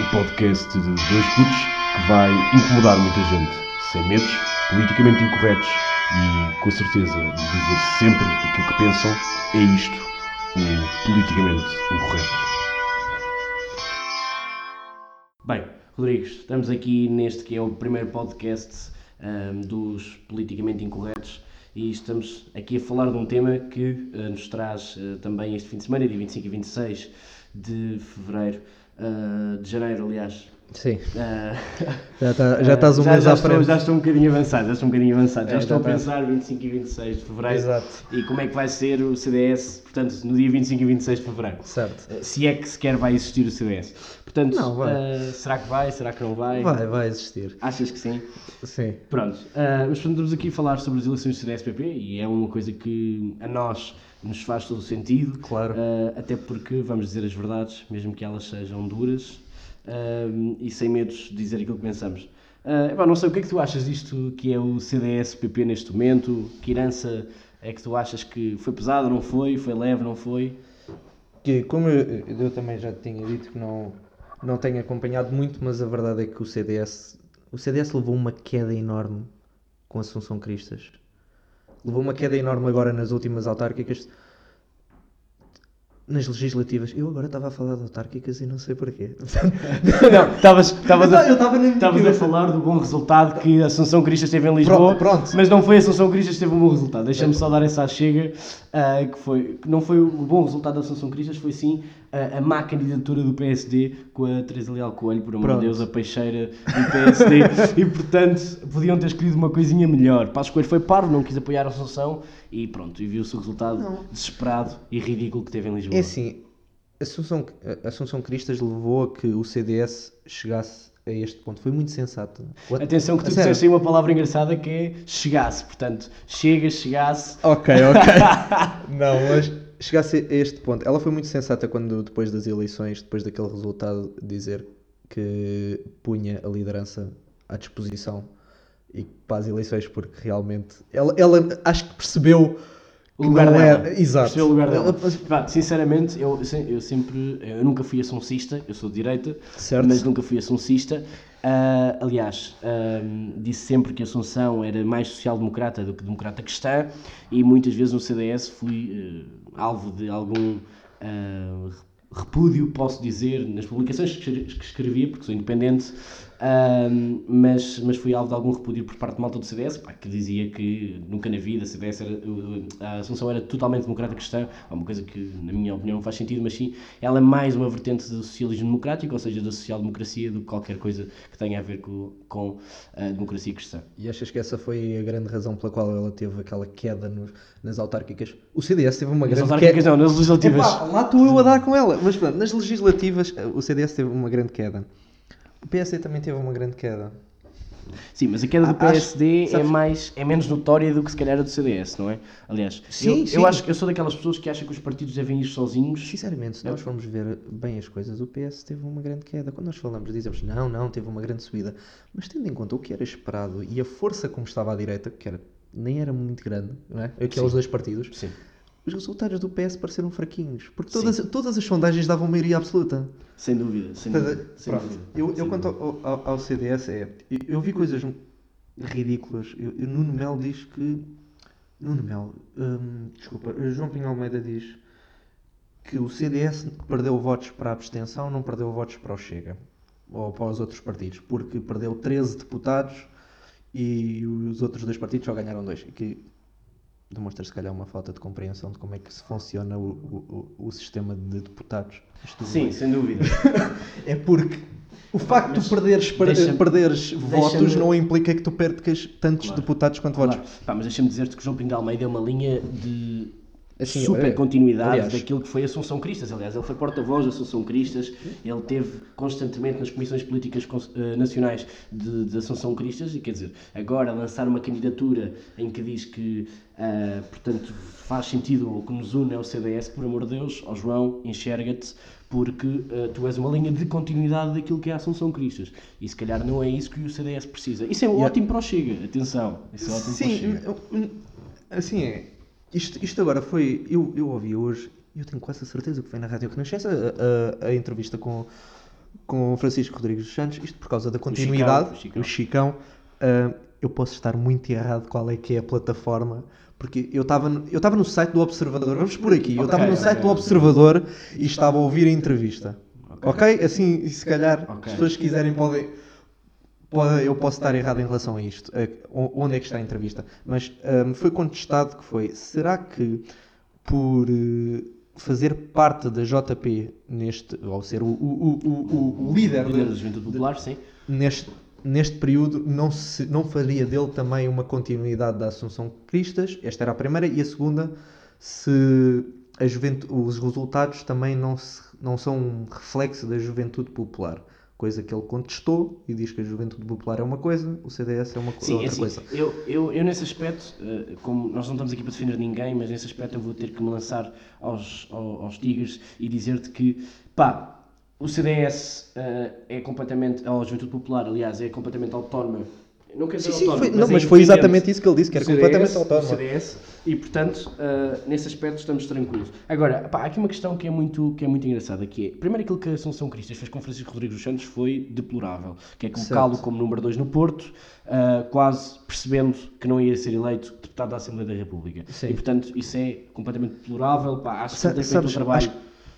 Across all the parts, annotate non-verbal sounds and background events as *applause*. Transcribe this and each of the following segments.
o podcast de dois putos que vai incomodar muita gente, sem medos, politicamente incorretos e com a certeza de dizer sempre aquilo que pensam. É isto, o politicamente incorreto. Bem, Rodrigues, estamos aqui neste que é o primeiro podcast ahm, dos politicamente incorretos e estamos aqui a falar de um tema que ah, nos traz ah, também este fim de semana, dia 25 e 26 de fevereiro, ah, de janeiro, aliás. Sim, Ah, já, tá, já estás um já, mês já à estou, frente. já estou um bocadinho avançado, já estou um bocadinho avançado. Já É, estou a já tá. pensar 25 e 26 de fevereiro Exato. e como é que vai ser o CDS, portanto, no dia 25 e 26 de fevereiro. Certo. Ah, Se é que sequer vai existir o CDS. Portanto, Não, vai. ah, será que vai? Será que não vai? Vai, vai existir. Achas que sim? Sim. Pronto, ah, mas estamos aqui a falar sobre as eleições do CDS-PP e é uma coisa que a nós nos faz todo o sentido, Claro. ah, até porque vamos dizer as verdades, mesmo que elas sejam duras e sem medos de dizer aquilo que pensamos. Epá, não sei, o que é que tu achas disto que é o CDS-PP neste momento? Que herança é que tu achas que foi pesada, não foi? Foi leve, não foi? Que, como eu, eu também já tinha dito que não, não tenho acompanhado muito, mas a verdade é que o CDS, o CDS levou uma queda enorme com Assunção Cristas. Levou uma queda enorme agora nas últimas autárquicas. Nas legislativas. Eu agora estava a falar de autárquicas e não sei porquê. *laughs* Não, estavas a, a falar do bom resultado que a Assunção Cristas teve em Lisboa, Pronto, pronto. mas não foi a Assunção Cristas que teve um bom resultado. Deixa-me só dar essa chega, ah, que foi, que não foi o bom resultado da Assunção Cristas, foi sim ah, a má candidatura do PSD com a Teresa Leal Coelho, por amor de. Deus, a peixeira do PSD, *laughs* e portanto podiam ter escolhido uma coisinha melhor. Passos Coelho foi parvo, não quis apoiar a Assunção e pronto, e viu-se o resultado Não. desesperado e ridículo que teve em Lisboa. É assim, Assunção, Assunção Cristas levou a que o CDS chegasse a este ponto. Foi muito sensato. What- Atenção que tu A sério? disseste aí uma palavra engraçada que é chegasse, portanto, chega, chegasse. Ok, ok. *laughs* não, mas chegasse a este ponto. Ela foi muito sensata quando, depois das eleições, depois daquele resultado, dizer que punha a liderança à disposição e para as eleições, porque realmente ela, ela acho que percebeu O lugar dela. era. Exato. O lugar dela. Ela- Pá, sinceramente, eu, eu sempre. Eu nunca fui assuncista, eu sou de direita, Certo. mas nunca fui assuncista. Ah, aliás, ah, disse sempre que a Assunção era mais social-democrata do que democrata cristã e muitas vezes no CDS fui ah, alvo de algum ah, repúdio, posso dizer, nas publicações que escrevia, porque sou independente, ah, mas, mas fui alvo de algum repúdio por parte de malta do CDS, pá, que dizia que nunca na vida a CDS era, a Assunção era totalmente democrata cristã, é uma coisa que, na minha opinião, não faz sentido, mas sim, ela é mais uma vertente do socialismo democrático, ou seja, da social-democracia, do que qualquer coisa que tenha a ver com, com a democracia cristã. E achas que essa foi a grande razão pela qual ela teve aquela queda nos- nas autárquicas? O CDS teve uma Nas grande autárquicas queda. não, nas legislativas. Epá, lá estou eu a dar com ela. Mas pronto, nas legislativas eh, o CDS teve uma grande queda. O PSD também teve uma grande queda. Sim, mas a queda do acho- PSD é, mais, é menos notória do que se calhar a do CDS, não é? Aliás, Sim, eu, sim. eu acho que eu sou daquelas pessoas que acham que os partidos devem ir sozinhos. Sinceramente, se nós formos ver bem as coisas, o PS teve uma grande queda. Quando nós falamos, dizemos não, não, teve uma grande subida. Mas tendo em conta o que era esperado e a força como estava à direita, que era, nem era muito grande, não é? Aqueles Sim. dois partidos, Sim. Os resultados do PS pareceram fraquinhos. Porque todas, todas as sondagens davam maioria absoluta. Sem dúvida, sem Estás a- dúvida. sem dúvida, eu, sem eu quanto dúvida. ao, ao- ao CDS é. Eu, eu vi coisas ridículas. Eu, eu- Nuno Mel diz que. Nuno Mel, hum, desculpa, João Pinho Almeida diz que o CDS perdeu votos para a abstenção, não perdeu votos para o Chega ou para os outros partidos, porque perdeu 13 deputados e os outros dois partidos só ganharam dois. Que demonstra se calhar uma falta de compreensão de como é que se funciona o, o, o- sistema de deputados. Sim, sem dúvida. *laughs* é porque o facto de tu perderes, per- deixa-me- perderes votos deixa-me- não implica que tu percas tantos Claro. deputados quanto Claro. votos. Pá, mas deixa-me dizer-te que o João Pinto Almeida é uma linha de Assim, super é, continuidade aliás. daquilo que foi Assunção Cristas. Aliás, ele foi porta-voz da Assunção Cristas, ele teve constantemente nas comissões políticas eh, nacionais de, de Assunção Cristas e quer dizer, agora lançar uma candidatura em que diz que, ah, portanto, faz sentido ou que nos une é o CDS, por amor de Deus, ó João, enxerga-te, porque ah, tu és uma linha de continuidade daquilo que é a Assunção Cristas. E se calhar não é isso que o CDS precisa. Isso é Yeah. ótimo para o Chega, atenção. Isso é ótimo para o Sim, Chega. eu- assim é. Isto, isto agora foi. Eu, eu ouvi hoje, eu tenho quase a certeza que foi na Rádio Renascença, a, a, a entrevista com, com Francisco Rodrigues dos Santos, isto por causa da continuidade, o Chicão. o Chicão. ah, eu posso estar muito errado qual é que é a plataforma, porque eu estava no- eu no site do Observador, vamos por aqui, eu estava no site do ok. Observador e estava a ouvir a entrevista. Ok? Assim, se calhar, as pessoas que quiserem podem, pode- eu posso estar errado em relação a isto. o- Onde é que está a entrevista? Mas ahm, foi contestado que foi, será que por eh, fazer parte da JP neste, ou ser o, o, o, o, líder, Líder de- da Juventude Popular, sim. neste, neste período não, se, não faria dele também uma continuidade da Assunção Cristas? Esta era a primeira. E a segunda, se a juventu- os resultados também não, se- não são um reflexo da Juventude Popular. Coisa que ele contestou e diz que a Juventude Popular é uma coisa, o CDS é uma co- Sim, é outra assim, coisa. eu, eu, eu nesse aspecto, eh, como nós não estamos aqui para defender ninguém, mas nesse aspecto eu vou ter que me lançar aos, ao- aos, tigres e dizer-te que, pá, o CDS eh, é completamente, a Juventude Popular, aliás, é completamente autónoma. Não quero dizer Sim, sim, autónoma, foi- não, é mas foi exatamente isso que ele disse, que era do completamente CDS, autónoma. do CDS, e portanto, eh, nesse aspecto estamos tranquilos. Agora, pá, há aqui uma questão que é muito, que é muito engraçada, que é, primeiro aquilo que a Assunção Cristas fez com Francisco Rodrigues dos Santos foi deplorável, que é colocá-lo como número 2 no Porto, ah, quase percebendo que não ia ser eleito deputado da Assembleia da República. Sim. E portanto, isso é completamente deplorável, pá, acho que Sa- tem feito um trabalho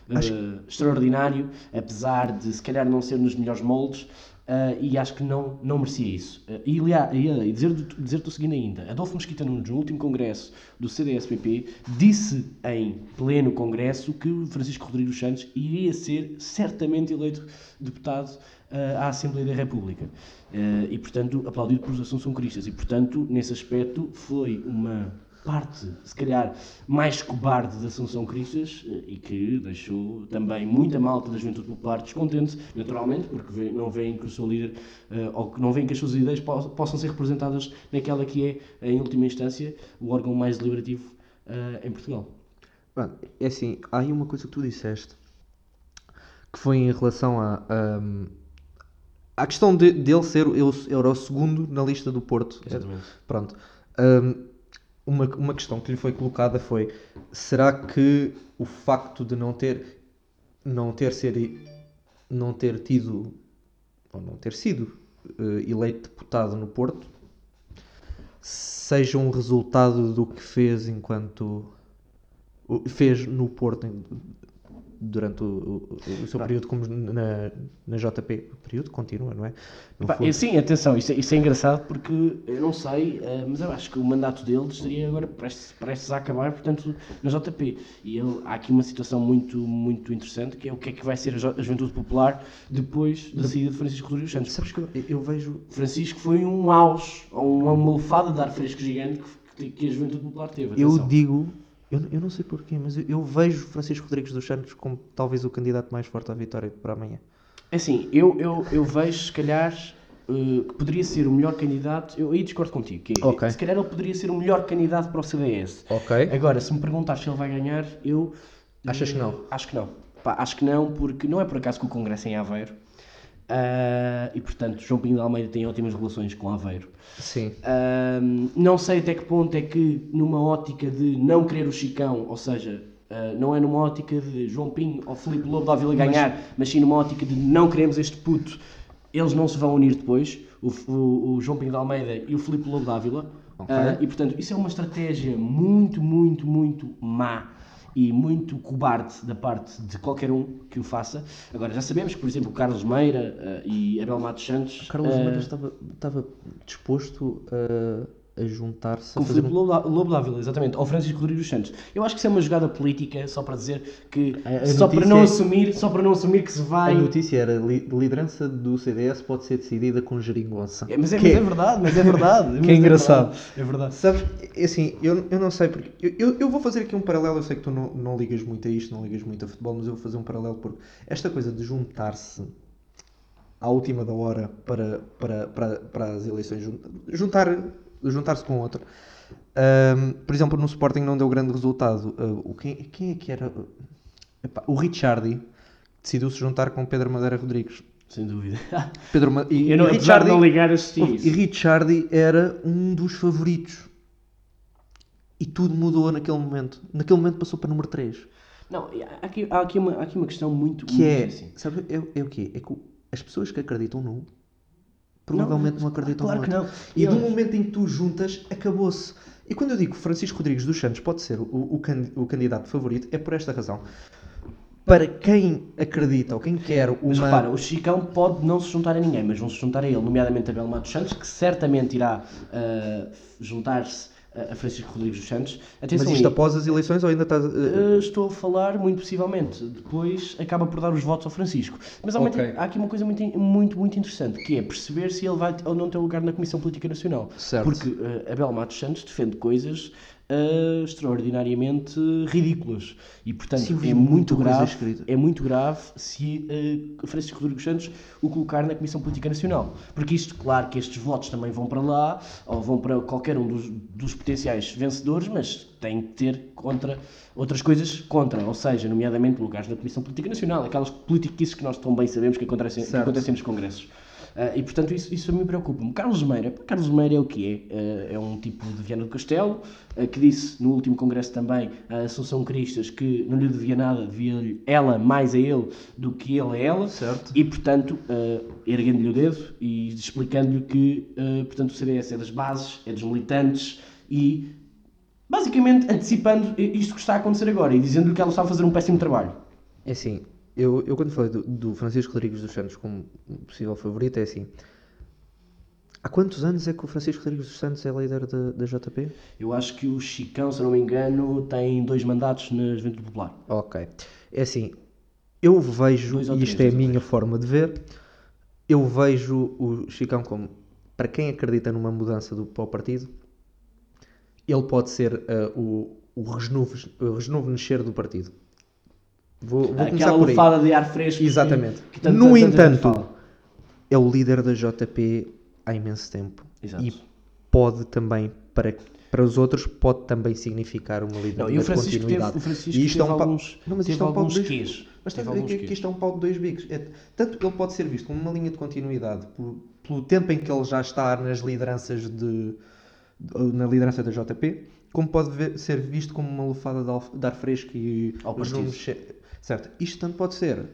acho- acho- ah, extraordinário, apesar de se calhar não ser nos melhores moldes, ah, e acho que não, não merecia isso. Ah, e, aliás, e, dizer-te dizer o seguinte ainda, Adolfo Mesquita Nunes, no último congresso do CDSPP, disse em pleno congresso que Francisco Rodrigues Santos iria ser certamente eleito deputado ah, à Assembleia da República. Ah, e, portanto, aplaudido pelos Assunção Cristas. E, portanto, nesse aspecto, foi uma parte, se calhar, mais cobarde da Assunção Cristas eh, e que deixou também muita malta da Juventude Popular descontente, naturalmente, porque não veem que o seu líder, eh, ou que não veem que as suas ideias po- possam ser representadas naquela que é, em última instância, o órgão mais deliberativo eh, em Portugal. Pronto, é assim, há aí uma coisa que tu disseste que foi em relação a, a, à questão de, dele ser ele era o segundo na lista do Porto. Exatamente. Pronto. Hum, uma, uma questão que lhe foi colocada foi: será que o facto de não ter não ter ser não ter tido ou não ter sido eh, eleito deputado no Porto seja um resultado do que fez enquanto fez no Porto durante o, o- o seu período como na, na JP. O período continua, não é? Pá, sim, atenção, isso é, isso é engraçado porque eu não sei, eh, mas eu acho que o mandato dele estaria agora prestes, prestes a acabar, portanto, na JP. E ele, há aqui uma situação muito, muito interessante que é o que é que vai ser a, Juventude Popular depois da saída de Francisco Rodrigues Santos. Sabes que eu, eu vejo Francisco foi um auge, uma malfada de ar fresco gigante que, que a Juventude Popular teve. Eu atenção. digo, eu, eu não sei porquê, mas eu, eu vejo Francisco Rodrigues dos Santos como talvez o candidato mais forte à vitória para amanhã. É assim, eu, eu, eu vejo, se calhar, eh, que poderia ser o melhor candidato. Eu aí discordo contigo. Que é, Ok. Se calhar ele poderia ser o melhor candidato para o CDS. Ok. Agora, se me perguntares se ele vai ganhar, eu. Achas que não? eh, Acho que não. Pá, acho que não, porque não é por acaso que o Congresso é em Aveiro. Ah, e portanto, João Pinho de Almeida tem ótimas relações com Aveiro. Sim. Ahm, não sei até que ponto é que, numa ótica de não querer o Chicão, ou seja, ah, não é numa ótica de João Pinho ou Filipe Lobo da Vila ganhar, mas... sim numa ótica de não queremos este puto, eles não se vão unir depois, o, o- o João Pinho de Almeida e o Filipe Lobo da Vila. Ok. Ah, e portanto, isso é uma estratégia muito, muito, muito má e muito cobarde da parte de qualquer um que o faça. Agora, já sabemos que, por exemplo, Carlos Meira ah, e Abel Matos Santos. Carlos ah, Moura estava, estava disposto a, a juntar-se Com o Filipe um... Lobo, Dávila, exatamente, ao Francisco Rodrigues dos Santos. Eu acho que isso é uma jogada política, só para dizer que, A- a só, para não é- assumir, só para não assumir que se vai... A notícia era li- liderança do CDS pode ser decidida com geringonça. É, mas, é, Que mas é verdade, mas é verdade. *laughs* Que é engraçado. verdade, É verdade. Sabes, é assim, eu, eu não sei porque. Eu, eu, eu vou fazer aqui um paralelo. Eu sei que tu não, não ligas muito a isto, não ligas muito a futebol, mas eu vou fazer um paralelo porque esta coisa de juntar-se à última da hora para, para, para, para as eleições, jun- juntar, juntar-se com outro. Ahm, por exemplo, no Sporting não deu grande resultado. O quem, quem é que era? Epá, o Ricciardi decidiu se juntar com Pedro Madeira Rodrigues. Sem dúvida. *laughs* Pedro Ma- e, Eu não, e de não ligar, assisti e isso. Ricciardi era um dos favoritos. E tudo mudou naquele momento. Naquele momento passou para número 3. Não, há aqui, há aqui, uma, há aqui uma questão muito. Que é, muito assim. sabe, é, é o quê? É que as pessoas que acreditam num provavelmente não, acreditam claro no que não. E olha- momento em que tu juntas, acabou-se. E quando eu digo que Francisco Rodrigues dos Santos pode ser o, o, o candidato favorito, é por esta razão. Para quem acredita ou quem quer uma. Mas repara, o Chicão pode não se juntar a ninguém, mas vão se juntar a ele, nomeadamente a Belo Matos Santos, que certamente irá ah, juntar-se a Francisco Rodrigues dos Santos. mas Atenção isto aí, após as eleições ou ainda estás. eh, ah, estou a falar, muito possivelmente, depois acaba por dar os votos ao Francisco. Mas há, uma- Ok. há aqui uma coisa muito, muito, muito interessante, que é perceber se ele vai ou não ter lugar na Comissão Política Nacional. Certo. Porque ah, a Belo Matos Santos defende coisas ah, extraordinariamente ridículas. E, portanto, Sim, é muito coisa grave é muito grave se eh, Francisco Rodrigues Santos o colocar na Comissão Política Nacional. Porque isto, claro que estes votos também vão para lá, ou vão para qualquer um dos, dos potenciais vencedores, mas tem que ter contra outras coisas contra, ou seja, nomeadamente lugares na Comissão Política Nacional, aquelas politiquices que nós tão bem sabemos que acontecem, que acontecem nos congressos. Ah, e portanto isso, isso a mim preocupa-me. Carlos Meira, Carlos Meira é o que é? Ah, é um tipo de Viana do Castelo, ah, que disse no último congresso também a Assunção Cristas que não lhe devia nada, devia ela mais a ele do que ele a ela. Certo. E portanto, erguendo-lhe o dedo e explicando-lhe que portanto, o CDS é das bases, é dos militantes e basicamente antecipando isto que está a acontecer agora e dizendo-lhe que ela está a fazer um péssimo trabalho. É assim, eu, eu quando falei do, do Francisco Rodrigues dos Santos como possível favorito, é assim. Há quantos anos é que o Francisco Rodrigues dos Santos é líder da, da JP? Eu acho que o Chicão, se não me engano, tem dois mandatos na Juventude Popular. Ok. É assim, eu vejo, ou e três, isto é a minha forma de ver, eu vejo o Chicão como, para quem acredita numa mudança do, para o partido, ele pode ser eh, o, o, resnovo, o resnovenescer do partido. Vou, vou Aquela lufada de ar fresco. Exatamente. que- que tanto- no gente entanto, é o líder da JP há imenso tempo. Exato. E pode também, para, para os outros, pode também significar uma liderança e o Francisco teve, continuidade. o Francisco E isto teve é um pa- alguns, Não, mas teve isto é um pau alguns de dois-. Mas Teve alguns que, que isto é um pau de dois bicos. É, tanto ele pode ser visto como uma linha de continuidade por- pelo tempo em que ele já está nas lideranças de, de- na liderança da JP, como pode ver- ser visto como uma lufada de, ar fresco e Ao partido. certo. Isto tanto pode ser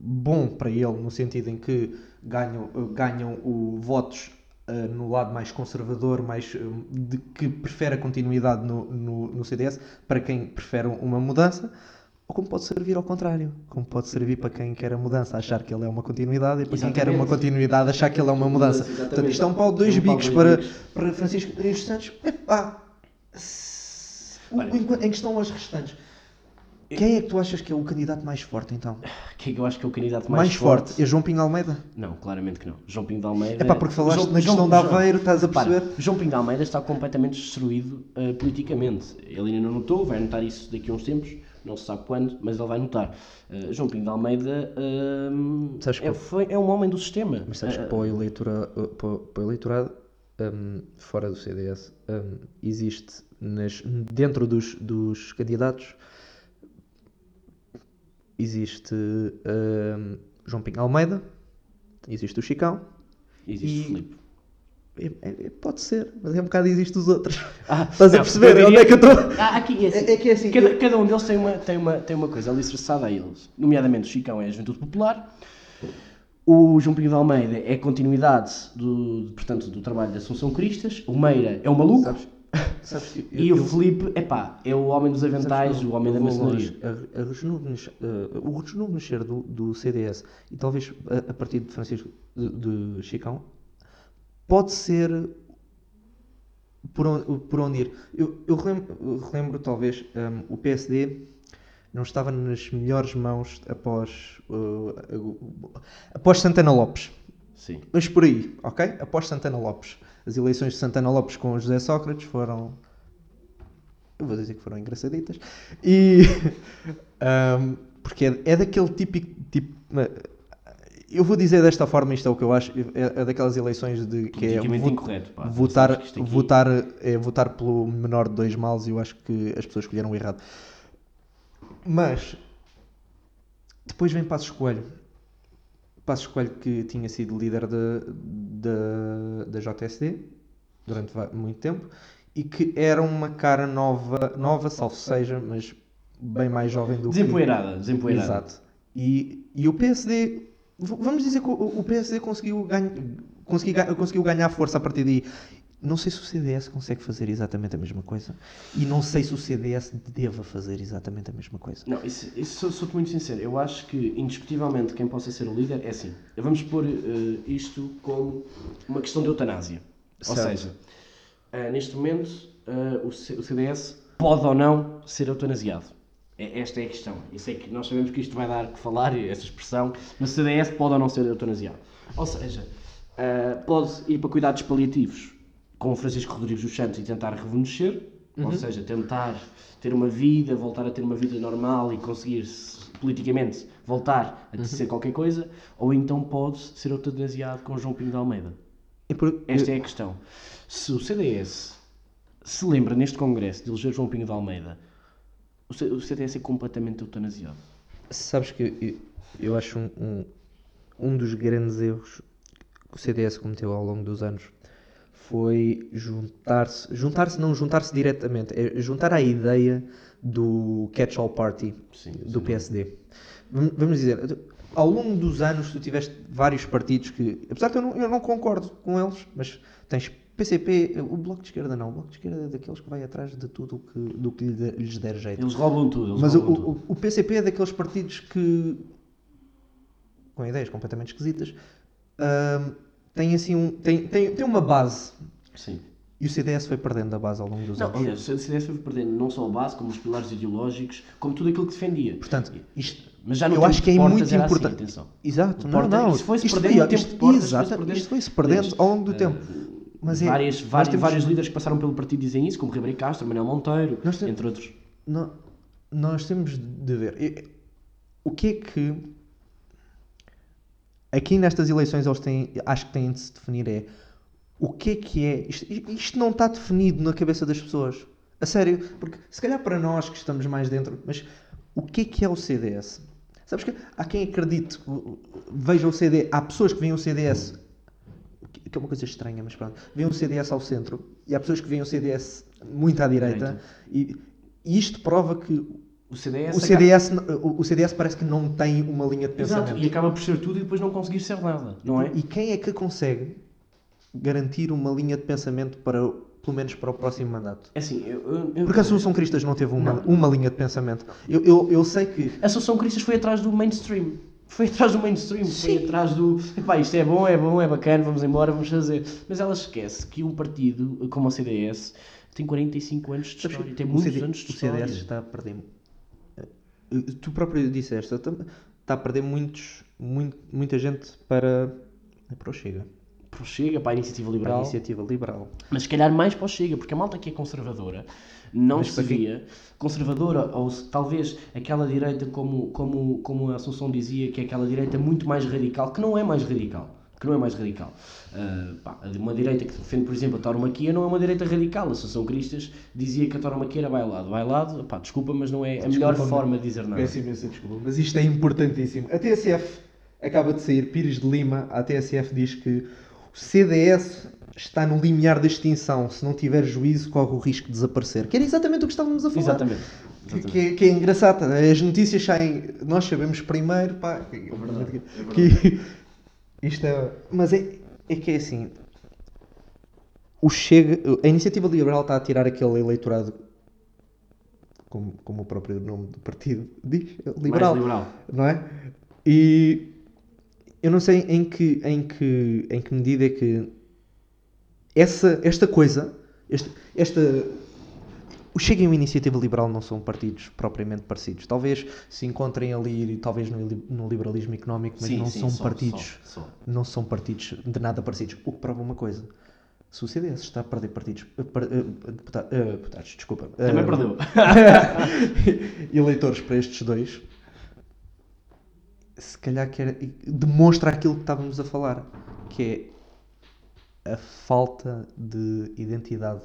bom para ele no sentido em que ganham, eh, ganham o votos eh, no lado mais conservador, mais eh, de, que prefere a continuidade no, no, no CDS, para quem prefere uma mudança, ou como pode servir ao contrário, como pode servir para quem quer a mudança achar que ele é uma continuidade e para quem quer uma Exatamente. continuidade achar que ele é uma mudança. Exatamente. Portanto, isto é um pau de dois É um de bicos para, bicos. para Francisco Rodrigues Santos. Epá, em, em questão aos restantes. Quem é que tu achas que é o candidato mais forte então? Quem é que eu acho que é o candidato Mais, mais, forte. É João Pinho Almeida? Não, claramente que não. João Pinho de Almeida. É pá, porque falaste João- na questão de João- Aveiro, estás a perceber? João Pinho de Almeida está completamente destruído eh, politicamente. Ele ainda não notou, vai notar isso daqui a uns tempos, não se sabe quando, mas ele vai notar. Eh, João Pinho de Almeida ehm, Sabes é, foi- é um homem do sistema. Mas sabes que Eh, para o, eleitora, para, para o eleitorado hum, fora do CDS hum, existe nas, dentro dos, dos candidatos existe hum, João Pinho Almeida, existe o Chicão, Existe e- Filipe. É- é- pode ser, mas é um bocado existe os outros. Ah, *laughs* Estás a não, perceber eu onde é que eu estou? Ah, aqui, é, assim, É- é é assim, cada, cada um deles tem uma, tem uma, tem uma coisa alicerçada a eles. Nomeadamente o Chicão é a Juventude Popular, o João Pinho de Almeida é a continuidade do, portanto, do trabalho da Assunção Cristas, o Meira é o maluco, Sabes? Sabes *laughs* eu- e o Felipe, epá, é o homem dos aventais, Sabes, o homem da maçonaria. A- a rejuvenescer- eh, o rejuvenescer do, do CDS e talvez a, a partir de Francisco de, de Chicão pode ser por onde, por onde ir. Eu, eu relembro, relembro, talvez hum, o PSD não estava nas melhores mãos após uh, após Santana Lopes. Sim. Mas por aí, ok? Após Santana Lopes. As eleições de Santana Lopes com José Sócrates foram. Eu vou dizer que foram engraçaditas. E. ahm, *laughs* porque é, é daquele típico. Tipo, eu vou dizer desta forma, isto é o que eu acho. É, é daquelas eleições de. que é Politicamente vo- incorreto, pá. votar, aqui- votar, é votar pelo menor de dois males e eu acho que as pessoas escolheram o errado. Mas. Depois vem Passos Coelho. Passos Coelho que tinha sido líder da, da, da JSD durante muito tempo e que era uma cara nova, nova salvo seja, mas bem mais jovem do que. Desempoeirada, desempoeirada. Exato. E, e o PSD, vamos dizer que o, o PSD conseguiu, ganha, conseguiu, conseguiu ganhar força a partir daí. Não sei se o CDS consegue fazer exatamente a mesma coisa. E não sei se o CDS deva fazer exatamente a mesma coisa. Não, isso, isso sou- sou-te muito sincero. Eu acho que, indiscutivelmente, quem possa ser o líder é assim. Vamos pôr eh, isto como uma questão de eutanásia. Ou Certo. seja, eh, neste momento, eh, o, C- o CDS pode ou não ser eutanasiado. É- Esta é a questão. Eu sei que nós sabemos que isto vai dar que falar, essa expressão, mas o CDS pode ou não ser eutanasiado. Ou seja, eh, pode ir para cuidados paliativos com o Francisco Rodrigues dos Santos e tentar rejuvenescer, ou seja, tentar ter uma vida, voltar a ter uma vida normal e conseguir -se, politicamente voltar a ser qualquer coisa, ou então pode ser eutanasiado com João Pinho de Almeida. E por- Esta é a questão. Se o CDS se lembra neste Congresso de eleger João Pinho de Almeida, o CDS é completamente eutanasiado. Sabes que eu, eu acho um, um, um dos grandes erros que o CDS cometeu ao longo dos anos foi juntar-se, juntar-se não juntar-se diretamente, é juntar à ideia do catch-all party Sim, do PSD. Vam- Vamos dizer, ao longo dos anos tu tiveste vários partidos que, apesar de eu não, eu não concordo com eles, mas tens PCP, o Bloco de Esquerda não, o Bloco de Esquerda é daqueles que vai atrás de tudo o que, do que lhes der jeito. Eles roubam tudo. Eles Mas o, roubam tudo. o, o PCP é daqueles partidos que, com ideias completamente esquisitas, ahm, tem assim um, tem, tem, tem uma base. Sim. E o CDS foi perdendo a base ao longo dos Não, anos. aliás, o CDS foi perdendo não só a base, como os pilares ideológicos, como tudo aquilo que defendia. Portanto, isto, Mas já no eu acho que é muito assim, importante. atenção. Exato, O não, não. foi-se isto perdendo no foi- tempo isto- de Portas, exato, foi-se perdendo. isto foi-se perdendo Aliás, ao longo do eh, tempo. Mas é, várias, nós vários, temos- vários líderes que passaram pelo partido dizem isso, como Ribeiro Castro, Manuel Monteiro, Nós entre outros. nó- nós temos de ver o que é que aqui nestas eleições eles têm, acho que têm de se definir é o que é que é isto, isto não está definido na cabeça das pessoas a sério, porque se calhar para nós que estamos mais dentro, mas o que é que é o CDS? Sabes que há quem acredite, veja o CD, há pessoas que veem o CDS que é uma coisa estranha, mas pronto. Vêem o CDS ao centro e há pessoas que veem o CDS muito à direita e, e isto prova que O CDS, o CDS, n- o, CDS parece que não tem uma linha de acaba... Exato, pensamento. e acaba por ser tudo e depois não conseguir ser nada, não é? E quem é que consegue garantir uma linha de pensamento para, pelo menos para o próximo mandato? É assim, eu, eu, eu- Porque a Assunção Cristas não teve uma, uma linha de pensamento. Eu, eu, eu sei que A Associação Cristas foi atrás do mainstream. Foi atrás do mainstream, foi Sim. atrás do. Epá, isto é bom, é bom, é bacana, vamos embora, vamos fazer. Mas ela esquece que um partido como o CDS tem 45 anos de Sabes história, que tem o muitos CD anos de o história. CDS está a perder. eh, Tu próprio disseste, está está a perder muitos, muito, muita gente para, para o Chega. Para o Chega, para a Iniciativa Para a Liberal. iniciativa liberal. Mas se calhar mais para o Chega, porque a malta que é conservadora não Mas se via conservadora, ou talvez aquela direita, como, como, como a Assunção dizia, que é aquela direita muito mais radical, que não é mais radical. Que não é mais radical. Ah, pá, uma direita que defende, por exemplo, a tauromaquia não é uma direita radical. A Assunção Cristas dizia que a tauromaquia era bailado. Bailado, pá, desculpa, mas não é a melhor Desculpa, forma de dizer nada. Peço imensa desculpa, mas isto é importantíssimo. A TSF acaba de sair, Pires de Lima, a TSF diz que o CDS está no limiar da extinção. Se não tiver juízo, corre o risco de desaparecer. Que era exatamente o que estávamos a falar. Exatamente. Que, Exatamente. que é, que é engraçado. As notícias saem, nós sabemos primeiro, pá. É verdade, que isto é. Mas é, é que é assim. O Chega, a iniciativa liberal está a tirar aquele eleitorado, como, como o próprio nome do partido diz, liberal, Mais liberal. não é? E eu não sei em que, em que, em que medida é que essa, esta coisa, esta, esta o Chega e a Iniciativa Liberal não são partidos propriamente parecidos. Talvez se encontrem ali, talvez no, li- no liberalismo económico, mas Sim, não sim, são partidos, não são partidos de nada parecidos. O que prova uma coisa. Se o CDS está a perder partidos, par- deputa- eh, deputados, desculpa, Também perdeu. *laughs* eleitores para estes dois, se calhar que era- demonstra aquilo que estávamos a falar, que é a falta de identidade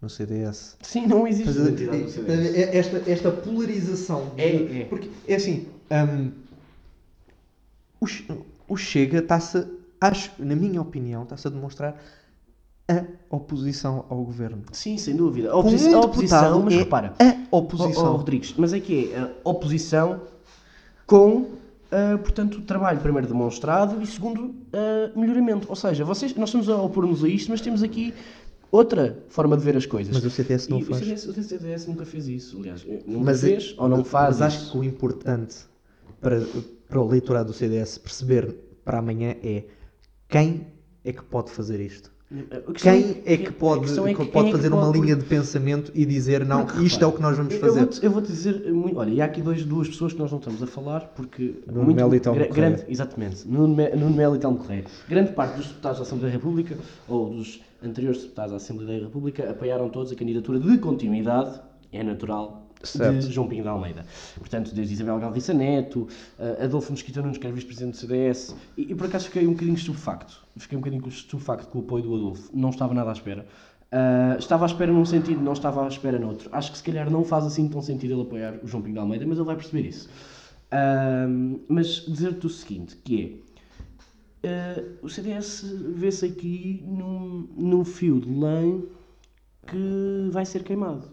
no CDS. Sim, não existe a- identidade no CDS. é- Esta, esta polarização. de- É, é. Porque é assim. hum, o, o Chega está-se, acho, na minha opinião, está-se a demonstrar a oposição ao governo. Sim, sem dúvida. A, oposi- um a oposição, mas é repara. a oposição. ó, Rodrigues, mas é que é a oposição com, ah, portanto, trabalho primeiro demonstrado e segundo, ah, melhoramento. Ou seja, vocês, nós estamos a opor-nos a isto, mas temos aqui outra forma de ver as coisas. Mas o CDS não e faz. O CDS, o CDS nunca fez isso, aliás. Nunca Mas, fez ou não faz mas acho isso. que o importante para, para o eleitorado do CDS perceber para amanhã é quem é que pode fazer isto. A questão Quem é que pode, é que pode quem é que fazer uma pode- linha de pensamento e dizer não, Porque, isto é o repara, que nós vamos fazer? Eu vou-te, eu vou-te dizer, muito, olha, e há aqui dois, duas pessoas que nós não estamos a falar porque. Nuno Melo e Telmo grande, Exatamente, Nuno, Nuno Melo e Telmo Correia. Grande parte dos deputados da Assembleia da República, ou dos anteriores deputados da Assembleia da República, apoiaram todos a candidatura de continuidade, é natural, Certo. de João Pinho de Almeida. Portanto, desde Isabel Galriça Neto, eh, Adolfo Mosquita Nunes, que era vice-presidente do CDS, e, e por acaso fiquei um bocadinho estupefacto. Fiquei um bocadinho estupefacto com o apoio do Adolfo. Não estava nada à espera. Ah, estava à espera num sentido, não estava à espera noutro. Acho que se calhar não faz assim tão sentido ele apoiar o João Pinho de Almeida, mas ele vai perceber isso. Ah, mas dizer-te o seguinte, que é, ah, o CDS vê-se aqui num, num fio de lã que vai ser queimado.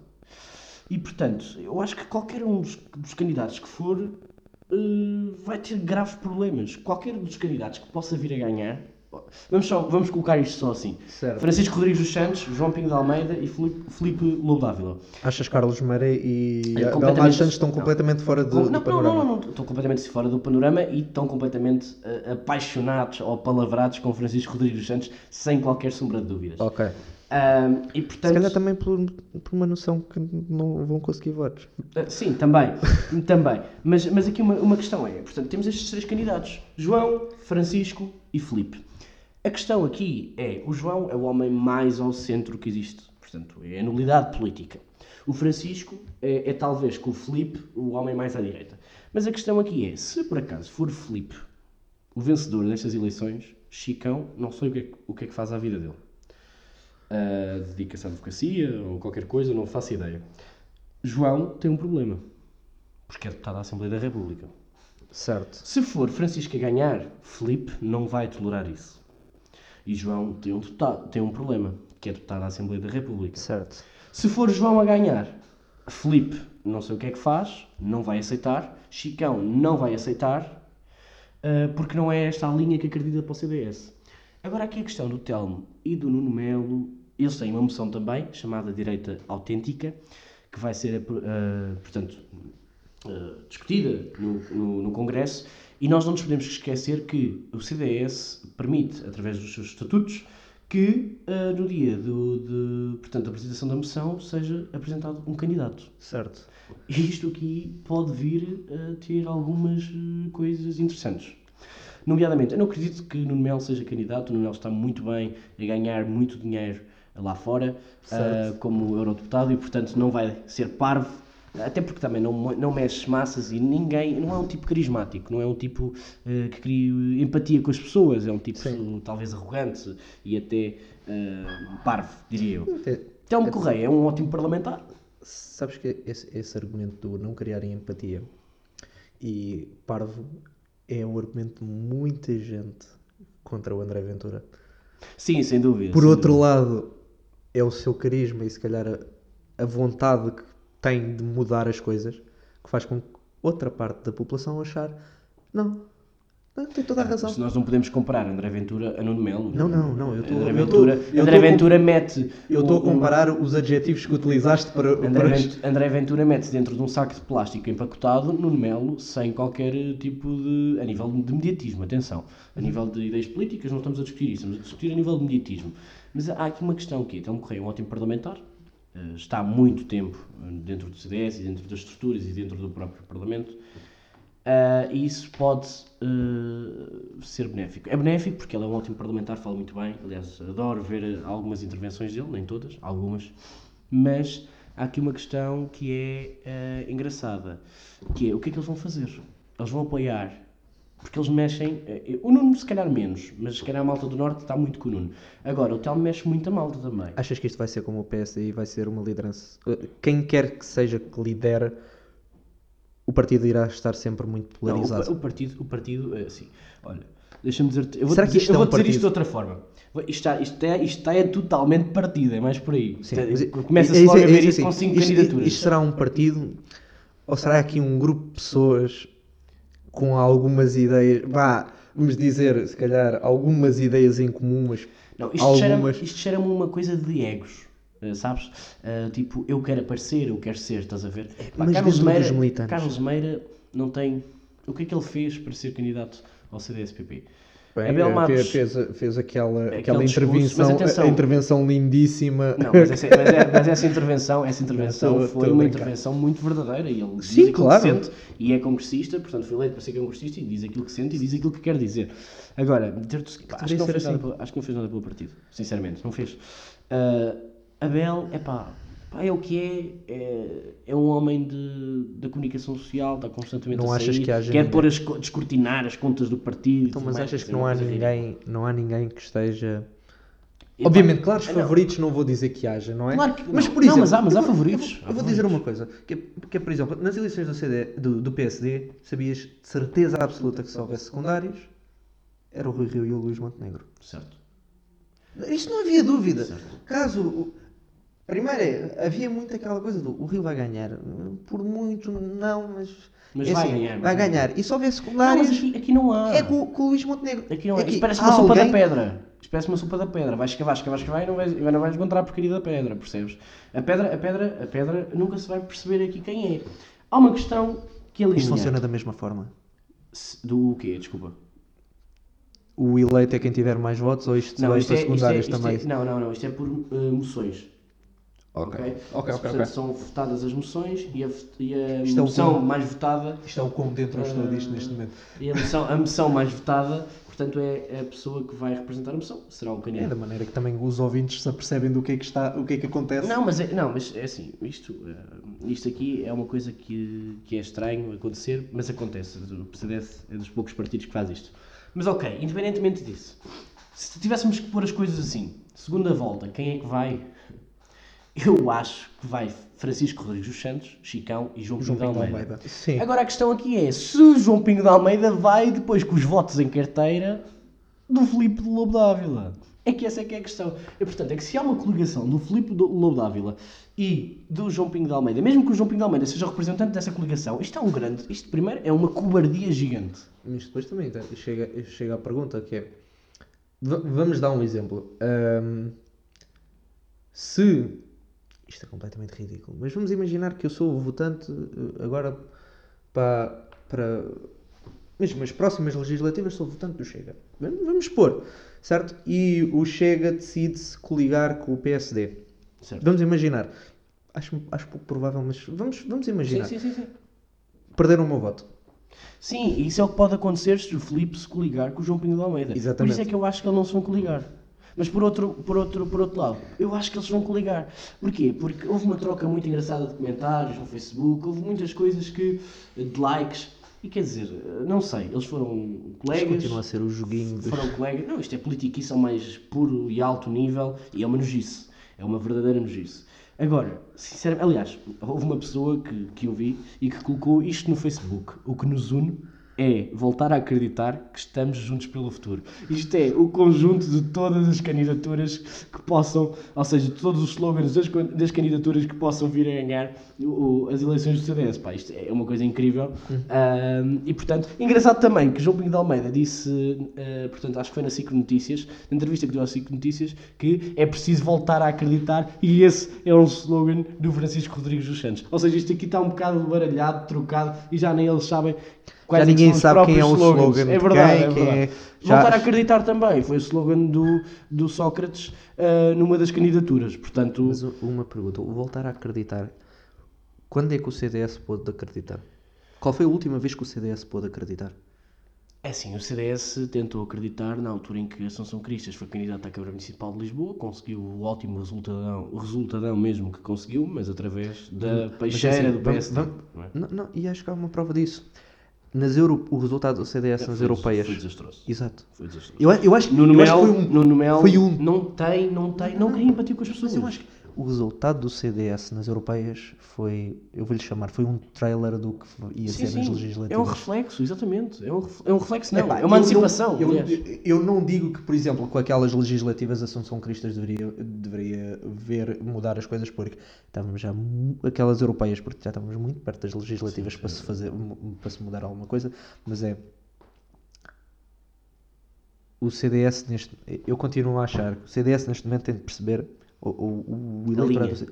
E portanto, eu acho que qualquer um dos, dos candidatos que for eh, vai ter graves problemas. Qualquer dos candidatos que possa vir a ganhar. Vamos, só, vamos colocar isto só assim: Certo. Francisco Rodrigues dos Santos, João Pinho de Almeida e Filipe, Filipe Lobo Dávila. Achas Carlos Meira e É, completamente- Santos estão não. completamente fora do, do não, não, panorama? não, não, não, estão completamente fora do panorama e estão completamente eh, apaixonados ou palavrados com Francisco Rodrigues dos Santos, sem qualquer sombra de dúvidas. Ok. Ah, e portanto, Se calhar também por, por uma noção que não vão conseguir votos. Uh, Sim, também. *laughs* também. Mas, mas aqui uma, uma questão é, portanto, temos estes três candidatos, João, Francisco e Filipe. A questão aqui é, o João é o homem mais ao centro que existe, portanto, é a nulidade política. O Francisco é, é talvez com o Filipe o homem mais à direita. Mas a questão aqui é, se por acaso for o Filipe o vencedor destas eleições, Chicão, não sei o que é, o que, é que faz à vida dele. Uh, Dedica-se à advocacia ou qualquer coisa, não faço ideia. João tem um problema, porque é deputado da Assembleia da República. Certo. Se for Francisco a ganhar, Felipe não vai tolerar isso. E João tem um, deputado, tem um problema, que é deputado da Assembleia da República. Certo. Se for João a ganhar, Felipe não sei o que é que faz, não vai aceitar, Chicão não vai aceitar, ah, porque não é esta a linha que acredita para o CDS. Agora aqui a questão do Telmo e do Nuno Melo, eles têm uma moção também, chamada Direita Autêntica, que vai ser, ah, portanto, ah, discutida no, no- no Congresso, e nós não nos podemos esquecer que o CDS permite, através dos seus estatutos, que ah, no dia do, de, portanto, da apresentação da moção seja apresentado um candidato. Certo. E isto aqui pode vir a ter algumas coisas interessantes. Nomeadamente, eu não acredito que Nuno Melo seja candidato. O Nuno Melo está muito bem a ganhar muito dinheiro lá fora ah, como eurodeputado e, portanto, não vai ser parvo. Até porque também não, não mexe massas e ninguém. Não é um tipo carismático, não é um tipo eh, que cria empatia com as pessoas. É um tipo Sim. talvez arrogante e até eh, parvo, diria eu. Até- Telmo Correia é um ótimo parlamentar. Sabes que esse, esse argumento do não criarem empatia e parvo é o argumento de muita gente contra o André Ventura. Sim, sem dúvida. Por sem outro dúvida. lado, é o seu carisma e se calhar a, a vontade que tem de mudar as coisas que faz com que outra parte da população achar não, não tem toda a razão. Se nós não podemos comparar André Ventura a Nuno Melo. Não, não, não, eu tô- André eu Ventura, tô- eu André tô Ventura mete. Eu estou a um- um- comparar os adjetivos que utilizaste para. André, para- Vent- André Ventura mete dentro de um saco de plástico empacotado Nuno Melo sem qualquer tipo de. a nível de mediatismo, atenção. A nível de ideias políticas não estamos a discutir isso, estamos a discutir a nível de mediatismo. Mas há aqui uma questão que Telmo Correia é um ótimo parlamentar, eh, está há muito tempo eh, dentro do CDS e dentro das estruturas e dentro do próprio Parlamento. Ah, e isso pode eh, ser benéfico. É benéfico porque ele é um ótimo parlamentar, fala muito bem. Aliás, adoro ver eh, algumas intervenções dele, nem todas, algumas. Mas há aqui uma questão que é eh, engraçada, que é o que é que eles vão fazer? Eles vão apoiar, porque eles mexem. eh, o Nuno, se calhar, menos, mas se calhar a malta do Norte está muito com o Nuno. Agora, o Telmo mexe muito a malta também. Achas que isto vai ser como o PSD vai ser uma liderança? Uh, Quem quer que seja que lidere, o partido irá estar sempre muito Não, o, polarizado. o partido, o partido, é assim, olha, Deixa-me dizer-te. Eu vou, Será que dizer, isto eu é vou um dizer isto de outra forma. Isto, está, isto, é, isto é totalmente partido, é mais por aí. É- Começa-se é- é- logo a é- ver é isso assim, com cinco isto- candidaturas. Isto será um partido ou será aqui um grupo de pessoas com algumas ideias, vá, vamos dizer, se calhar, algumas ideias em comum, mas Não, isto algumas... isto cheira-me uma coisa de egos. eh, Sabes? Eh, tipo, eu quero aparecer, eu quero ser, estás a ver? Pá, mas Carlos, Meira. Carlos Meira não tem. O que é que ele fez para ser candidato ao CDSPP? Bem, Abel eh, Matos- fez, fez, aquela, aquela discurso, intervenção, atenção. intervenção lindíssima. Não, mas essa, mas é- mas essa intervenção, essa intervenção *laughs* estou- foi estou uma intervenção muito verdadeira e ele diz Sim, aquilo claro. que sente e é congressista, portanto foi eleito para ser congressista e diz aquilo que sente e diz aquilo que quer dizer. Agora, dizer-te pá, acho, que não fez nada assim. pelo- acho que não fez nada pelo partido, sinceramente, não fez. Ah, Abel, é pá, pá, é o que é, é, é um homem de, da comunicação social, está constantemente Não a achas sair, que haja quer ninguém? pôr as, co- descortinar as contas do partido. e Então, mas mais, achas que é uma não há ninguém, não há ninguém que esteja... Epá, Obviamente, claro, os ah, não. favoritos não vou dizer que haja, não é? Claro que mas não. por Não, exemplo, mas há- mas há favoritos. Eu vou, eu vou dizer uma coisa, que, é- que é, por exemplo, nas eleições do, CD, do, do PSD, sabias de certeza absoluta que se houvesse secundários, era o Rui Rio e o Luís Montenegro. Certo. Isto não havia dúvida. Certo. Caso. Primeiro é, havia muito aquela coisa do o Rio vai ganhar. Por muito, não, mas. Mas é vai assim, ganhar, Vai vai ganhar. E houver Não, secundários, mas aqui, aqui não há. é com, com o Luís Montenegro. Aqui não é. Aqui Isto parece há uma sopa alguém- da pedra. Isto parece uma sopa da pedra. Vais escavar, escavar, escavar e não vais, não vais encontrar a porcaria da pedra, percebes? A pedra, a pedra, a pedra nunca se vai perceber aqui quem é. Há uma questão que alinha. Isto funciona da mesma forma. Se- Do quê? Desculpa. O eleito é quem tiver mais votos ou isto vai isto para é- isto é- secundários isto é- também? não, não, não. Isto é por eh, moções. Ok. Ok? Ok, ok, Portanto, são votadas as moções e a, e a é moção mais votada Isto é o como dentro eu estou disto neste momento. e a moção, a moção mais votada, portanto, é a pessoa que vai representar a moção. Será o É candidato. da maneira que também os ouvintes se apercebem do que é que está, o que é que acontece. Não, mas é, não, mas é assim, isto, eh, isto aqui é uma coisa que, que é estranho acontecer, mas acontece. O PCDS é dos poucos partidos que faz isto. Mas ok, independentemente disso, se tivéssemos que pôr as coisas assim, segunda volta, quem é que vai? Eu acho que vai Francisco Rodrigues dos Santos, Chicão e João, João Pinto de Pinto de Almeida. Almeida. Sim. Agora a questão aqui é, se o João Pinho de Almeida vai depois com os votos em carteira do Filipe de Lobo Dávila. É que essa é que é a questão. E, portanto, é que se há uma coligação do Filipe de Lobo Dávila e do João Pinho de Almeida, mesmo que o João Pinho de Almeida seja representante dessa coligação, isto é um grande, isto primeiro é uma cobardia gigante. Mas depois também tá, chega, chega a pergunta que é. va- vamos dar um exemplo. Ahm, se. Isto é completamente ridículo. Mas vamos imaginar que eu sou o votante eh, agora para. para mesmo as próximas legislativas sou votante do Chega. Vamos expor, certo? E o Chega decide-se coligar com o PSD. Certo. Vamos imaginar. Acho, acho pouco provável, mas vamos, vamos Sim, imaginar. sim, sim, sim. Perderam o meu voto. Sim, isso é o que pode acontecer se o Filipe se coligar com o João Pinho de Almeida. Exatamente. Por isso é que eu acho que eles não se vão coligar. Mas por outro, por, outro, por outro lado, eu acho que eles vão coligar. Porquê? Porque houve uma troca muito engraçada de comentários no Facebook, houve muitas coisas que. de likes. E quer dizer, não sei, eles foram Isto colegas. continua a ser o joguinho dos... Foram colegas. Não, isto é politiquice ao mais puro e alto nível e é uma nojice. É uma verdadeira nojice. Agora, sinceramente, aliás, houve uma pessoa que, que eu vi e que colocou isto no Facebook. O que nos une é voltar a acreditar que estamos juntos pelo futuro. Isto é o conjunto de todas as candidaturas que possam, ou seja, de todos os slogans das, das candidaturas que possam vir a ganhar o- as eleições do CDS. Pá, isto é uma coisa incrível. Ahm, e, portanto, engraçado também que João Pinho de Almeida disse, eh, portanto, acho que foi na SIC Notícias, na entrevista que deu à SIC Notícias, que é preciso voltar a acreditar e esse é um slogan do Francisco Rodrigues dos Santos. Ou seja, isto aqui está um bocado baralhado, trocado e já nem eles sabem Já é ninguém sabe quem é o slogans. slogan É de verdade, quem, é quem verdade. é- já- Voltar a acreditar também foi o slogan do, do Sócrates eh, numa das candidaturas. Portanto, Mas uma pergunta, o voltar a acreditar, quando é que o CDS pôde acreditar? Qual foi a última vez que o CDS pôde acreditar? É assim, o CDS tentou acreditar na altura em que Assunção Cristas foi candidato à Câmara Municipal de Lisboa, conseguiu o ótimo resultadão, o resultadão mesmo que conseguiu, mas através da peixeira assim, do vamos- PSD. vamos- não é? Não, não, e acho que há uma prova disso. Nas Euro, o resultado do CDS nas Foi- europeias. Foi desastroso. Exato. Foi desastroso. Eu, eu acho, Nuno eu acho Melo, que foi um, Nuno Melo foi um- não tem, não tem, não quer empatia com as pessoas. Mas eu acho, que- o resultado do CDS nas europeias foi, eu vou-lhe chamar, foi um trailer do que ia Sim, ser nas sim. legislativas. É um reflexo, exatamente. É um, é um reflexo, não. Epá, é uma eu antecipação. Eu, aliás. eu não digo que, por exemplo, com aquelas legislativas a Assunção Cristas deveria, deveria ver mudar as coisas porque estávamos já aquelas europeias porque já estávamos muito perto das legislativas para se fazer para se mudar alguma coisa, mas é o CDS neste eu continuo a achar que o CDS neste momento tem de perceber o, o, o linha. C-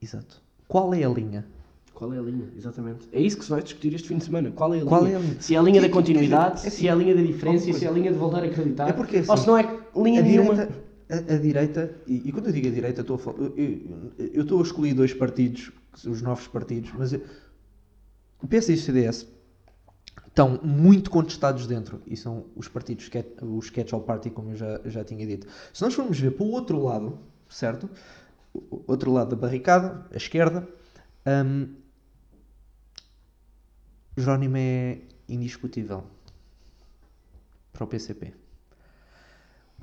Exato. Qual é a linha? Qual é a linha? Exatamente. É isso que se vai discutir este fim de semana. Qual é a Qual linha? é a linha? Se é a linha da continuidade, é- é se é a linha da diferença, alguma se é a linha de voltar a acreditar. É porque, assim, ou se não é linha a nenhuma. direita, a, a direita e, e quando eu digo a direita, estou a falar, eu, estou a escolher dois partidos, os novos partidos, mas eu- o PS e o CDS estão muito contestados dentro e são os partidos, que os catch-all party, como eu já, já tinha dito. Se nós formos ver para o outro lado, certo? O outro lado da barricada, a esquerda, hum, Jerónimo é indiscutível para o PCP.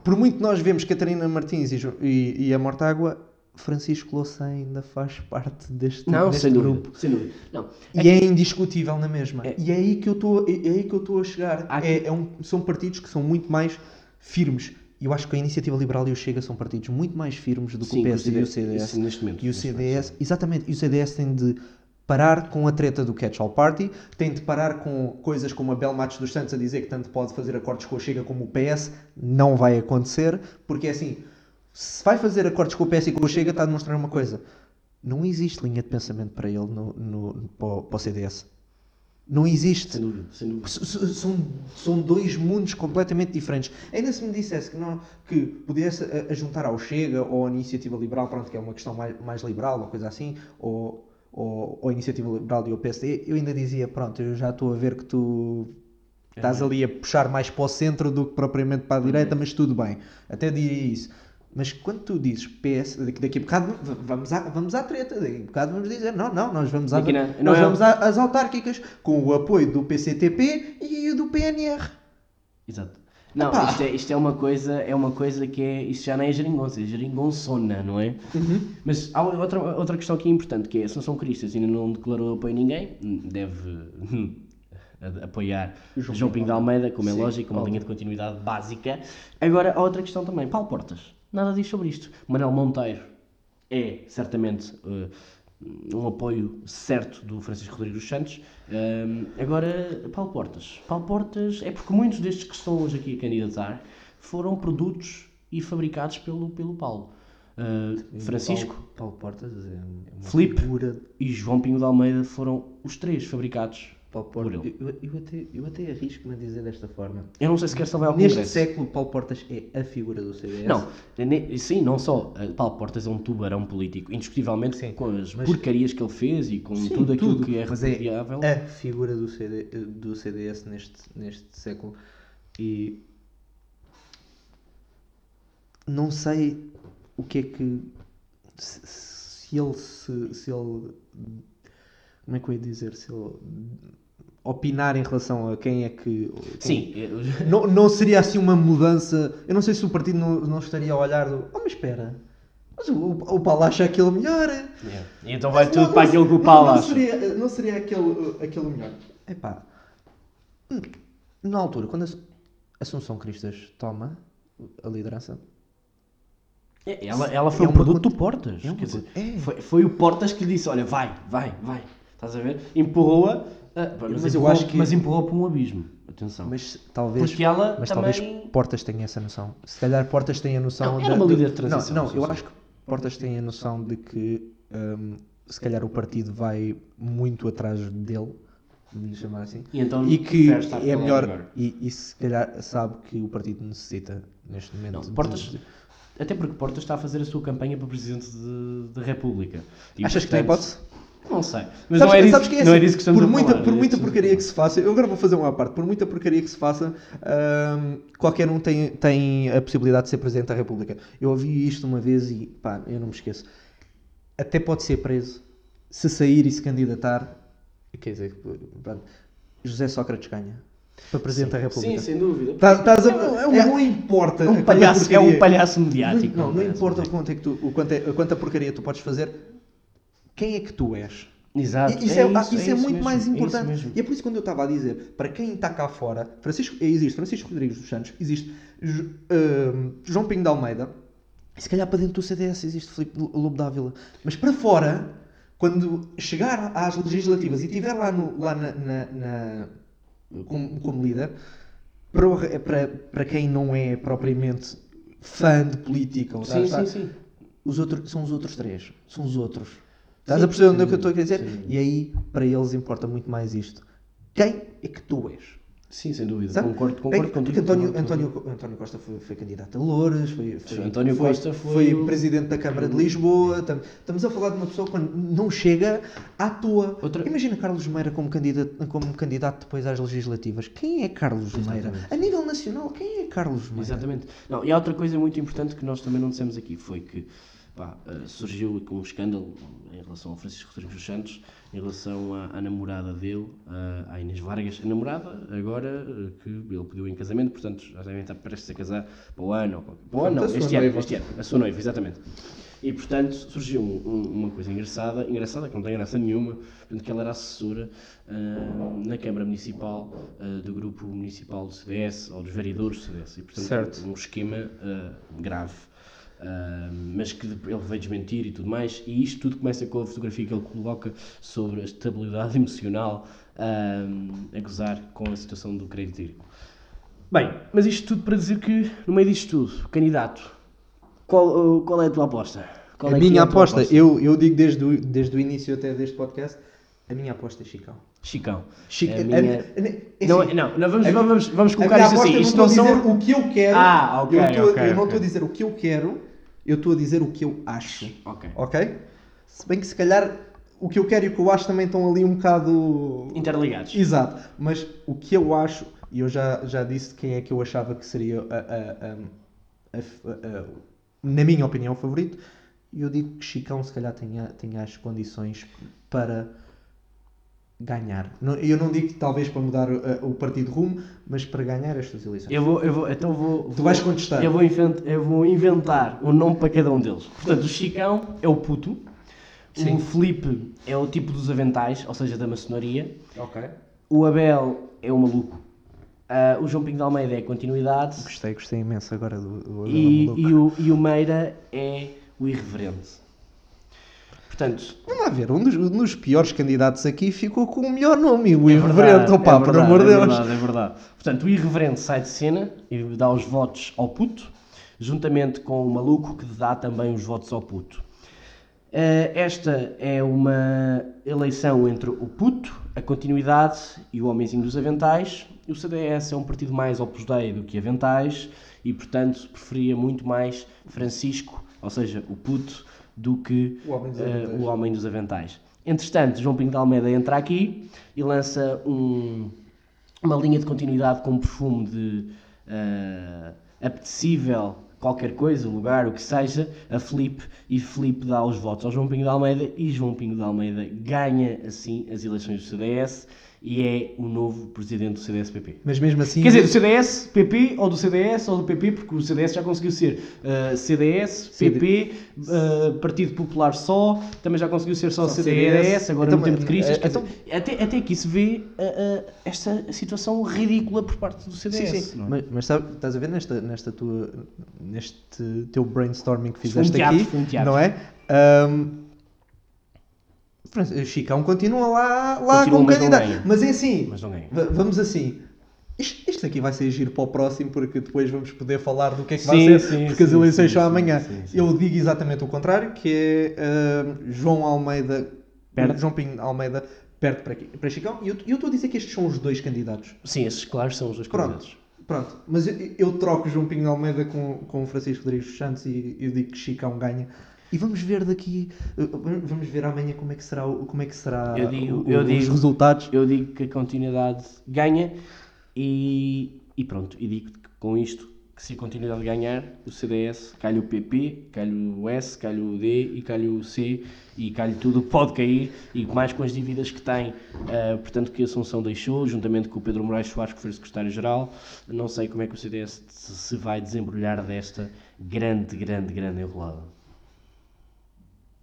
Por muito que nós vemos Catarina Martins e, e, e a Mortágua, Francisco Louçã ainda faz parte deste, Não, deste sem grupo. dúvida. Sem dúvida. Não. E é indiscutível na mesma. É. E é aí que eu estou é, é aí que eu estou a chegar. É, é um- são partidos que são muito mais firmes. Eu acho que a Iniciativa Liberal e o Chega são partidos muito mais firmes do que Sim, o PS e o CDS. sim, neste momento, e o CDS, exatamente, e o CDS tem de parar com a treta do catch-all party, tem de parar com coisas como a Bel Matos dos Santos a dizer que tanto pode fazer acordos com o Chega como o PS, não vai acontecer, porque é assim, se vai fazer acordos com o PS e com o Chega, está a demonstrar uma coisa. Não existe linha de pensamento para ele no, no, para o CDS. Não existe. Sem dúvida. Sem dúvida. São, são dois mundos completamente diferentes. Ainda se me dissesse que, não, que pudesse a juntar ao Chega ou à Iniciativa Liberal, pronto, que é uma questão mais, mais liberal ou coisa assim, ou, ou, ou a Iniciativa Liberal e o PSD, eu ainda dizia, pronto, eu já estou a ver que tu estás ali a puxar mais para o centro do que propriamente para a direita, mas tudo bem, até diria isso. Mas quando tu dizes PS, daqui, a bocado vamos à, vamos à treta, daqui a bocado vamos dizer, não, não, nós vamos, à, não- nós é- vamos às autárquicas com o apoio do PCTP e do PNR. Exato. Não, isto é, isto é uma coisa, é uma coisa que é, isto já não é geringonça, é geringonçona, não é? Mas há outra, outra questão aqui importante, que é, a Assunção Cristas ainda não declarou apoio a ninguém, deve *laughs* apoiar João João, Pinto de Almeida, como é Sim, lógico, uma óbvio. linha de continuidade básica. Agora, há outra questão também, Paulo Portas, nada diz sobre isto. Manuel Monteiro é, certamente, eh, um apoio certo do Francisco Rodrigues dos Santos. Ahm, agora, Paulo Portas. Paulo Portas é porque muitos destes que estão hoje aqui a candidatar foram produtos e fabricados pelo, pelo Paulo. Ah, Francisco Paulo, Paulo Portas é figura. e João Pinho de Almeida foram os três fabricados Paulo por Portas. ele. Eu, eu até, eu até arrisco-me a dizer desta forma. Eu não sei se quer saber ao Neste Congresso. século, Paulo Portas é a figura do CDS. Não, ne- sim, não só. eh, Paulo Portas é um tubarão político, indiscutivelmente Sim, com as mas- porcarias que ele fez e com Sim, tudo aquilo tudo, que é mas repudiável. a figura do, CD, do CDS neste, neste século. E não sei o que é que. Se, se ele se, se ele. Como é que eu ia dizer? Se ele opinar em relação a quem é que. Sim, eu- Não, não seria assim uma mudança. Eu não sei se o partido não, não estaria a olhar do. Oh, mas espera. Mas o, o Paulo acha aquele melhor. E então vai Não, tudo não para aquilo que o não- Paulo não acha. Seria, não seria aquele, aquele melhor. Epá, na altura, quando a Assunção Cristas toma a liderança, É, Ela, ela foi É um produto do Portas. é quer dizer, é. foi, foi o Portas que lhe disse: Olha, vai, vai, vai. Estás a ver? Empurrou-a, ah, mas, Mas eu empurrou, acho que- mas empurrou para um abismo. Atenção. mas talvez. Porque ela mas também. talvez Portas tenha essa noção. Se calhar Portas tem a noção. Não, era uma de- líder de transição, Não, não eu acho que Portas tem a noção de que hum, se calhar o partido vai muito atrás dele, vamos chamar assim. E então e que é melhor e, e se calhar sabe que o partido necessita neste momento Não, Portas, de- até porque Portas está a fazer a sua campanha para Presidente de- da República. E, achas que tem portanto, hipótese? Não sei. Mas Sabes- não, é sabes que é não é assim, disso que estamos por a muita, falar. por é muita porcaria que se faça, eu agora vou fazer uma à parte, por muita porcaria que se faça, hum, qualquer um tem, tem a possibilidade de ser Presidente da República. Eu ouvi isto uma vez e pá, eu não me esqueço. Até pode ser preso, se sair e se candidatar, quer dizer, pronto, José Sócrates ganha. para Presidente da República. Sim, sem dúvida. Tá- a- É um- é- não importa. É um palhaço, é um palhaço mediático. Não, não palhaço importa o quanto, é que tu, o quanto, é, a quanta porcaria tu podes fazer, quem é que tu és? Exato. E- Isso é, ah, isso, isso é muito mesmo, mais é isso importante. mesmo. e é por isso que quando eu estava a dizer, para quem está cá fora, Francisco, existe Francisco Rodrigues dos Santos, existe ahm, João Pinho de Almeida, e se calhar para dentro do CDS existe Filipe Lobo Dávila. Mas para fora, quando chegar às legislativas e estiver lá, no, lá na, na- na- como, como líder, para, o- para, para quem não é propriamente fã de política, ou Sim, sim, sim. os outros, são os outros três. São os outros. Estás a perceber onde é que eu estou a querer dizer? Sim. E aí, para eles, importa muito mais isto. Quem é que tu és? Sim, sem dúvida. Sabe? Concordo, Bem, concordo contigo. porque António, António, António Costa foi, foi candidato a Louros, foi, foi, António foi, Costa foi o- presidente da Câmara de Lisboa. tam- Estamos a falar de uma pessoa que não chega à toa. Outra- Imagina Carlos Meira como candidato, como candidato depois às legislativas. Quem é Carlos Meira? Exatamente. A nível nacional, quem é Carlos Meira? Exatamente. Não, e há outra coisa muito importante que nós também não dissemos aqui, foi que pá, eh, surgiu com um escândalo em relação ao Francisco Rodrigues dos Santos, em relação à, à namorada dele, à, à Inês Vargas, a namorada, agora eh, que ele pediu em casamento, portanto já devem estar prestes a casar para o ano, ou para o ano não, este ano, este ano, a sua noiva, exatamente. E portanto surgiu um- um- uma coisa engraçada, engraçada que não tem graça nenhuma, portanto, que ela era assessora ah, na Câmara Municipal ah, do grupo municipal do CDS, ou dos vereadores do CDS, e portanto Certo. um esquema ah, grave. Ah, mas que ele veio desmentir e tudo mais, e isto tudo começa com a fotografia que ele coloca sobre a estabilidade *laughs* emocional ah, a gozar com a situação do crédito hídrico. Bem, mas isto tudo para dizer que, no meio disto tudo, candidato, qual, uh, qual é a tua aposta? Qual a é que é minha a tua aposta, eu, eu digo desde o, desde o início até deste podcast, a minha aposta é Chicão. Chicão. Chica- É a minha- a- a- Não, assim, não, não, vamos, vamos, vamos colocar minha isto assim. aposta, Isto eu não não são. o que eu quero. Ah, ok, eu, estou- ok, eu não ok. estou a dizer o que eu quero, eu estou a dizer o que eu acho. Ok. Ok? Se bem que se calhar o que eu quero e o que eu acho também estão ali um bocado. Interligados. Exato. Mas o que eu acho, e eu já, já disse quem é que eu achava que seria, a- a- a- na minha opinião, o favorito, e eu digo que Chicão se calhar tenha, tenha as condições para ganhar. Eu não digo que talvez para mudar o, o partido rumo, mas para ganhar estas eleições. Eu vou, eu vou, então vou. Tu vou- vais contestar. Eu vou, invent, eu vou inventar um nome para cada um deles. Portanto, o Chicão é o puto. Sim. O Felipe é o tipo dos aventais, ou seja, da maçonaria. Ok. O Abel é o maluco. Ah, o João Pinho de Almeida é a continuidade. Gostei, gostei imenso agora do, do E, maluco. e, o, e o Meira é o irreverente. Portanto, Vamos lá ver, um dos, um dos piores candidatos aqui ficou com o melhor nome, o é irreverente, verdade, opá, é por verdade, amor de é Deus. verdade, é verdade. Portanto, o irreverente sai de cena e dá os votos ao puto, juntamente com o maluco que dá também os votos ao puto. Eh, esta é uma eleição entre o puto, a continuidade e o homenzinho dos aventais. O CDS é um partido mais Opus Dei do que aventais e, portanto, preferia muito mais Francisco, ou seja, o puto, do que O homem dos eh, aventais. o homem dos aventais. Entretanto, João Pinho de Almeida entra aqui e lança um- uma linha de continuidade com um perfume de eh, apetecível qualquer coisa, lugar, o que seja, a Felipe e Felipe dá os votos ao João Pinho de Almeida e João Pinho de Almeida ganha assim as eleições do CDS e é o novo presidente do CDS-PP. Mas mesmo assim. Quer dizer, do CDS, PP, ou do CDS, ou do PP, porque o CDS já conseguiu ser uh, CDS, PP, uh, Partido Popular só, também já conseguiu ser só, Só CDS, CDS. agora Então, no tempo de crise. eh, quer então- até, até aqui se vê uh, uh, esta situação ridícula por parte do CDS. Sim, sim. não é? Mas, mas sabe, estás a ver nesta, nesta tua, neste teu brainstorming que Foi um fizeste teatro, aqui, um não é? Fran- Chicão continua lá, lá Continua, como mas candidato. ganha. Mas é assim, Mas vamos assim. Isto, isto aqui vai ser giro para o próximo, porque depois vamos poder falar do que é que Sim, vai ser, sim, porque as sim, eleições sim, são amanhã. Eu digo exatamente o contrário, que é ahm, João Almeida, Perde. João Pinho Almeida perde para, para Chicão, e eu eu estou a dizer que estes são os dois candidatos. Sim, esses claros são os dois Pronto, candidatos. pronto. Mas eu, eu troco João Pinho Almeida com, Francisco Rodrigues Santos e eu digo que Chicão ganha. E vamos ver daqui, uh, vamos ver amanhã como é que será, como é que será Eu digo- o- eu os digo- resultados. Eu digo que a continuidade ganha e, e pronto, e digo que com isto que se a continuidade ganhar, o CDS, calha o PP, calha o S, calha o D e calha o C e calha tudo pode cair e mais com as dívidas que tem. Uh, portanto, que a Assunção deixou, juntamente com o Pedro Moraes Soares, que foi secretário-geral. Não sei como é que o CDS se vai desembrulhar desta grande, grande, grande enrolada.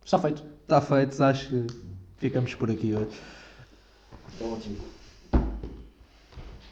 Está feito. Está feito, acho que ficamos por aqui hoje. Ótimo.